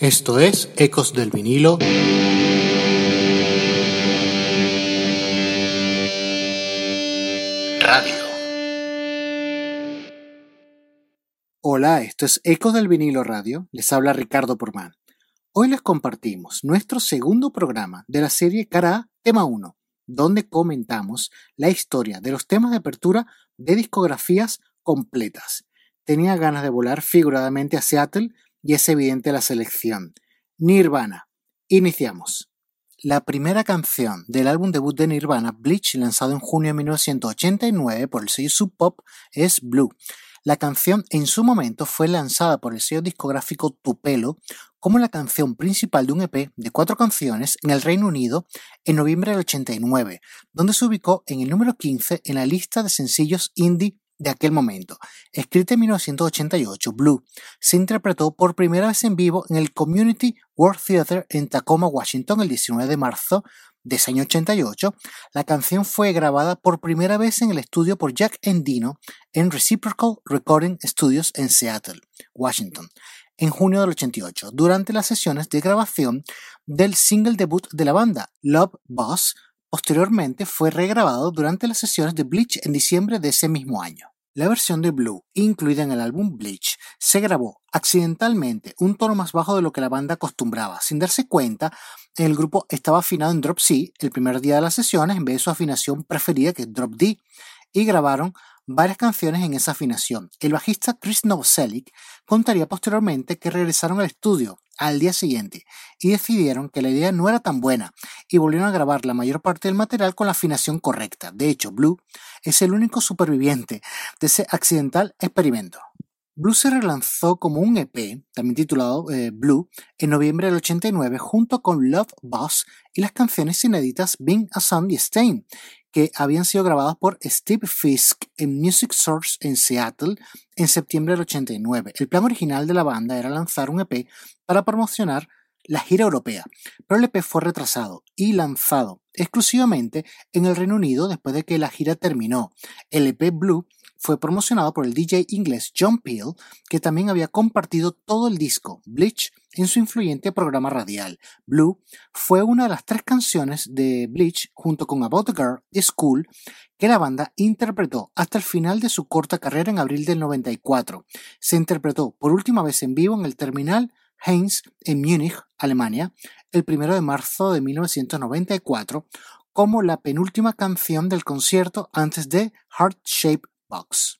Esto es Ecos del vinilo. Radio. Hola, esto es Ecos del vinilo radio. Les habla Ricardo Porman. Hoy les compartimos nuestro segundo programa de la serie Cara A, Tema 1, donde comentamos la historia de los temas de apertura de discografías completas. Tenía ganas de volar figuradamente a Seattle y es evidente la selección. Nirvana. Iniciamos. La primera canción del álbum debut de Nirvana, Bleach, lanzado en junio de 1989 por el sello Sub Pop, es Blue. La canción en su momento fue lanzada por el sello discográfico Tupelo como la canción principal de un EP de cuatro canciones en el Reino Unido en noviembre del 89, donde se ubicó en el número 15 en la lista de sencillos indie de aquel momento. Escrita en 1988, Blue se interpretó por primera vez en vivo en el Community World Theater en Tacoma, Washington, el 19 de marzo de ese año 88. La canción fue grabada por primera vez en el estudio por Jack Endino en Reciprocal Recording Studios en Seattle, Washington, en junio del 88, durante las sesiones de grabación del single debut de la banda, Love Boss, Posteriormente fue regrabado durante las sesiones de Bleach en diciembre de ese mismo año. La versión de Blue, incluida en el álbum Bleach, se grabó accidentalmente un tono más bajo de lo que la banda acostumbraba. Sin darse cuenta, el grupo estaba afinado en Drop C el primer día de las sesiones en vez de su afinación preferida que es Drop D, y grabaron varias canciones en esa afinación. El bajista Chris Novoselic contaría posteriormente que regresaron al estudio al día siguiente y decidieron que la idea no era tan buena y volvieron a grabar la mayor parte del material con la afinación correcta. De hecho, Blue es el único superviviente de ese accidental experimento. Blue se relanzó como un EP, también titulado eh, Blue, en noviembre del 89 junto con Love Boss y las canciones inéditas Being a Sun y Stain, que habían sido grabadas por Steve Fisk en Music Source en Seattle en septiembre del 89. El plan original de la banda era lanzar un EP para promocionar la gira europea, pero el EP fue retrasado y lanzado exclusivamente en el Reino Unido después de que la gira terminó. El EP Blue fue promocionado por el DJ inglés John Peel, que también había compartido todo el disco Bleach en su influyente programa radial. Blue fue una de las tres canciones de Bleach junto con About the Girl y School que la banda interpretó hasta el final de su corta carrera en abril del 94. Se interpretó por última vez en vivo en el terminal Heinz en Múnich, Alemania, el 1 de marzo de 1994 como la penúltima canción del concierto antes de Heart Shape box.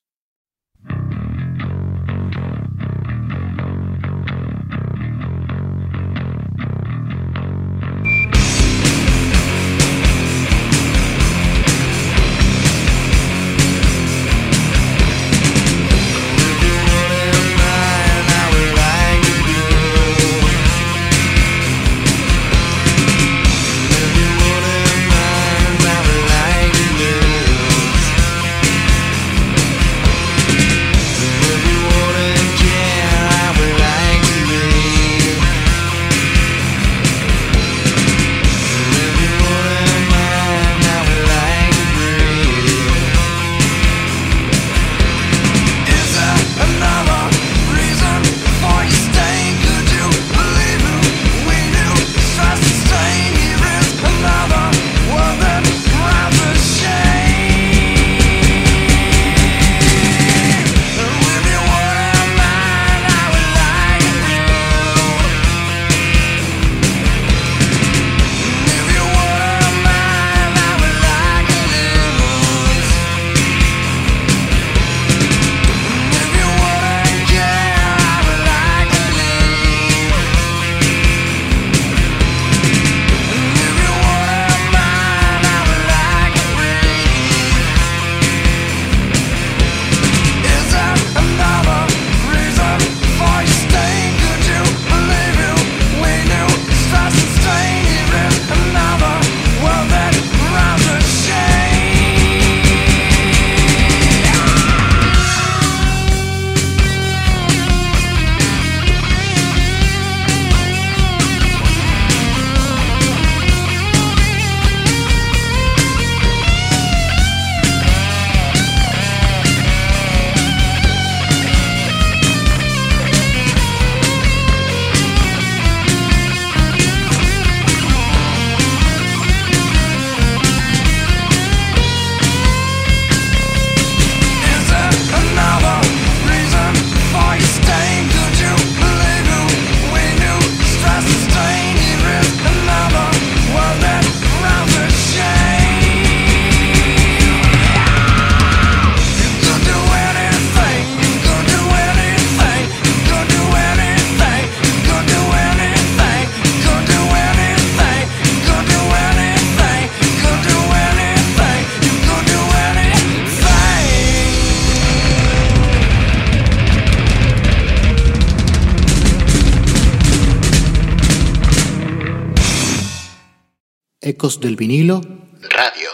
Del vinilo Radio.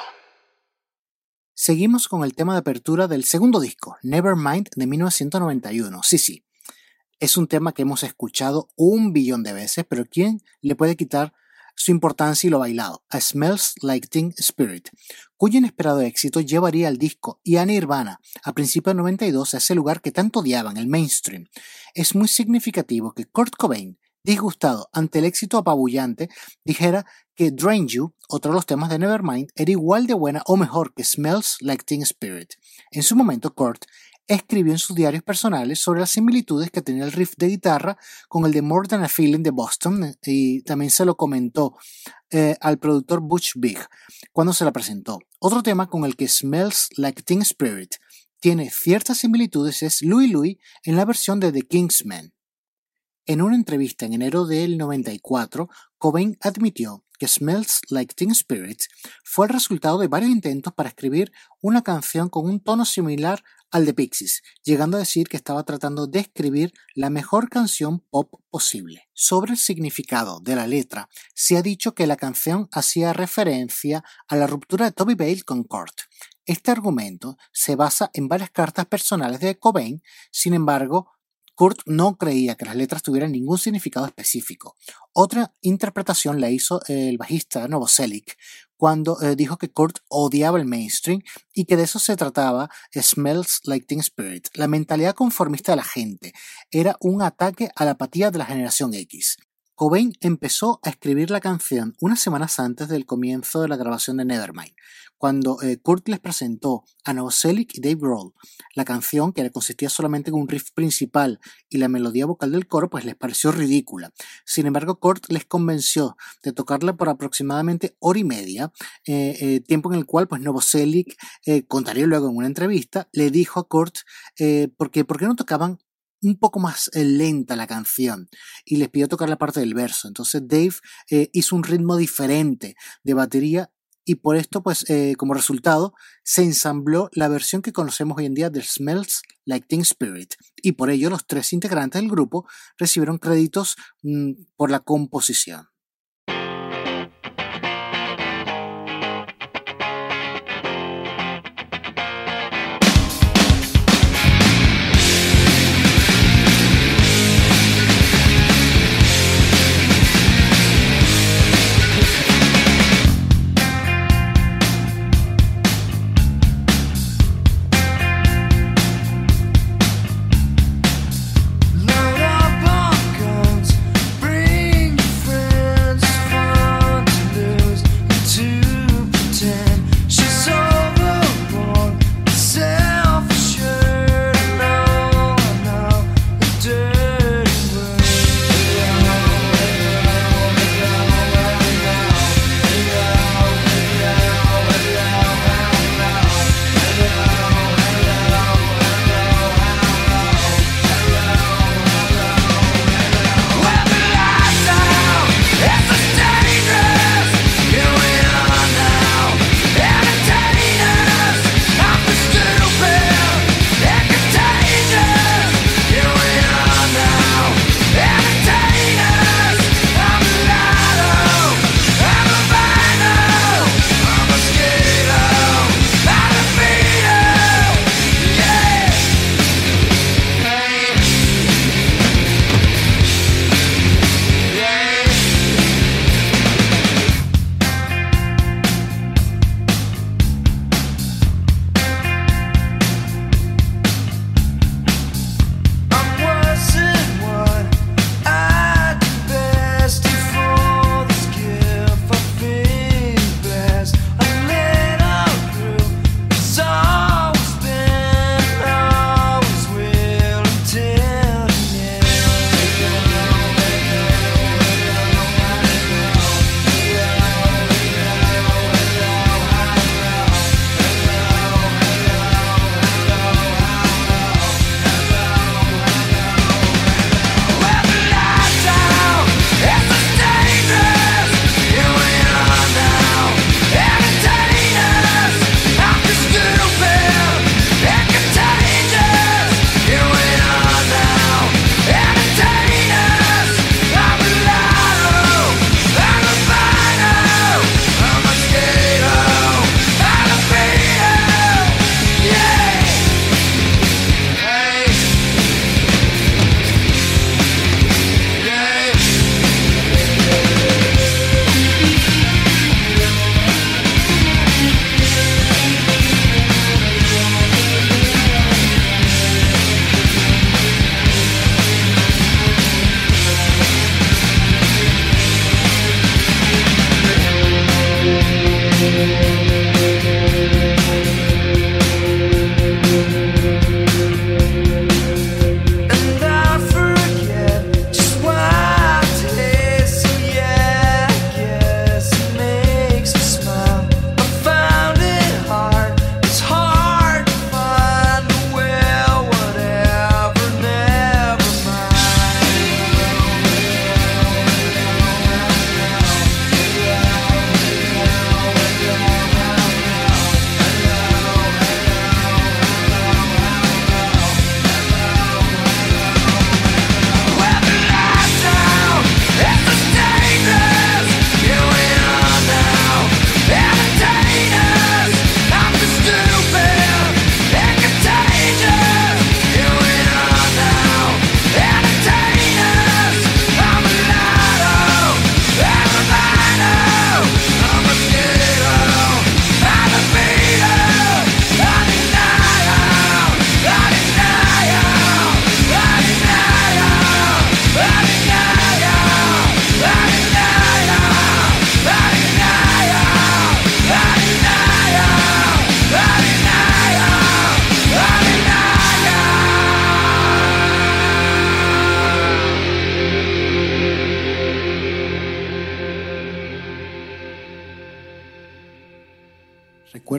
Seguimos con el tema de apertura del segundo disco, Nevermind de 1991. Sí, sí. Es un tema que hemos escuchado un billón de veces, pero ¿quién le puede quitar su importancia y lo bailado, A Smells Like Teen Spirit, cuyo inesperado éxito llevaría al disco y a Nirvana a principios de 92 a ese lugar que tanto odiaban, el mainstream. Es muy significativo que Kurt Cobain, disgustado ante el éxito apabullante, dijera que Drain You, otro de los temas de Nevermind, era igual de buena o mejor que Smells Like Teen Spirit. En su momento, Kurt escribió en sus diarios personales sobre las similitudes que tenía el riff de guitarra con el de More Than a Feeling de Boston y también se lo comentó eh, al productor Butch Big cuando se la presentó. Otro tema con el que Smells Like Teen Spirit tiene ciertas similitudes es Louis Louis en la versión de The Kingsman. En una entrevista en enero del 94, Cobain admitió que Smells Like Teen Spirit fue el resultado de varios intentos para escribir una canción con un tono similar al de Pixies, llegando a decir que estaba tratando de escribir la mejor canción pop posible. Sobre el significado de la letra, se ha dicho que la canción hacía referencia a la ruptura de Toby Bale con Kurt. Este argumento se basa en varias cartas personales de Cobain, sin embargo, Kurt no creía que las letras tuvieran ningún significado específico. Otra interpretación la hizo el bajista Novoselic cuando eh, dijo que Kurt odiaba el mainstream y que de eso se trataba Smells Like Teen Spirit. La mentalidad conformista de la gente era un ataque a la apatía de la generación X. Cobain empezó a escribir la canción unas semanas antes del comienzo de la grabación de Nevermind, cuando eh, Kurt les presentó a Novoselic y Dave Grohl la canción, que consistía solamente en un riff principal y la melodía vocal del coro, pues les pareció ridícula. Sin embargo, Kurt les convenció de tocarla por aproximadamente hora y media, eh, eh, tiempo en el cual pues Novoselic, contaría luego en una entrevista, le dijo a Kurt porque, ¿por qué no tocaban un poco más eh, lenta la canción y les pidió tocar la parte del verso. Entonces Dave eh, hizo un ritmo diferente de batería y por esto, pues, eh, como resultado, se ensambló la versión que conocemos hoy en día de Smells Like Teen Spirit. Y por ello los tres integrantes del grupo recibieron créditos mm, por la composición.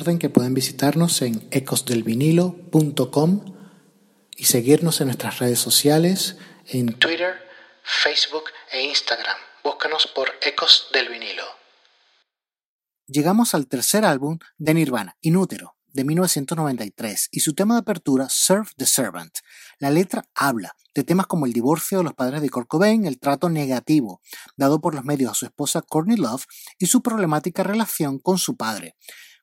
Recuerden que pueden visitarnos en ecosdelvinilo.com y seguirnos en nuestras redes sociales en Twitter, Facebook e Instagram. Búscanos por Ecos del Vinilo. Llegamos al tercer álbum de Nirvana, Inútero, de 1993, y su tema de apertura, Serve the Servant. La letra habla de temas como el divorcio de los padres de Kurt Cobain, el trato negativo dado por los medios a su esposa Courtney Love y su problemática relación con su padre.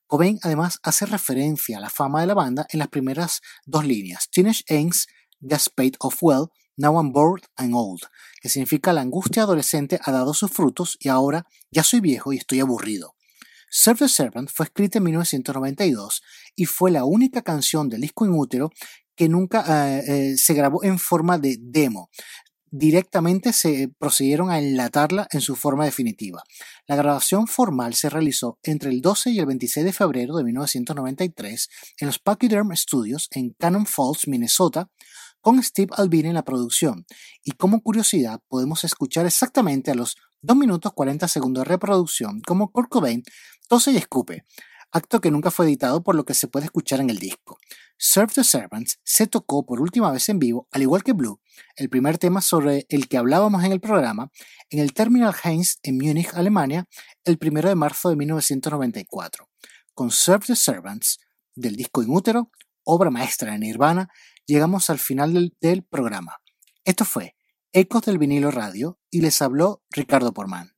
Cobain además hace referencia a la fama de la banda en las primeras dos líneas, Teenage Angst, Gas Paid of Well, Now I'm Bored and Old, que significa la angustia adolescente ha dado sus frutos y ahora ya soy viejo y estoy aburrido. Serve the Servant fue escrita en 1992 y fue la única canción del disco Inútero que nunca eh, eh, se grabó en forma de demo. Directamente se procedieron a enlatarla en su forma definitiva. La grabación formal se realizó entre el 12 y el 26 de febrero de 1993 en los Pachyderm Studios en Cannon Falls, Minnesota, con Steve Albini en la producción. Y como curiosidad, podemos escuchar exactamente a los 2 minutos 40 segundos de reproducción como Kurt Cobain tose y escupe, acto que nunca fue editado por lo que se puede escuchar en el disco. Serve the Servants se tocó por última vez en vivo, al igual que Blue, el primer tema sobre el que hablábamos en el programa, en el Terminal Heinz en Múnich, Alemania, el 1 de marzo de 1994. Con Serve the Servants, del disco Inútero, obra maestra de Nirvana, llegamos al final del, del programa. Esto fue Ecos del vinilo radio y les habló Ricardo Porman.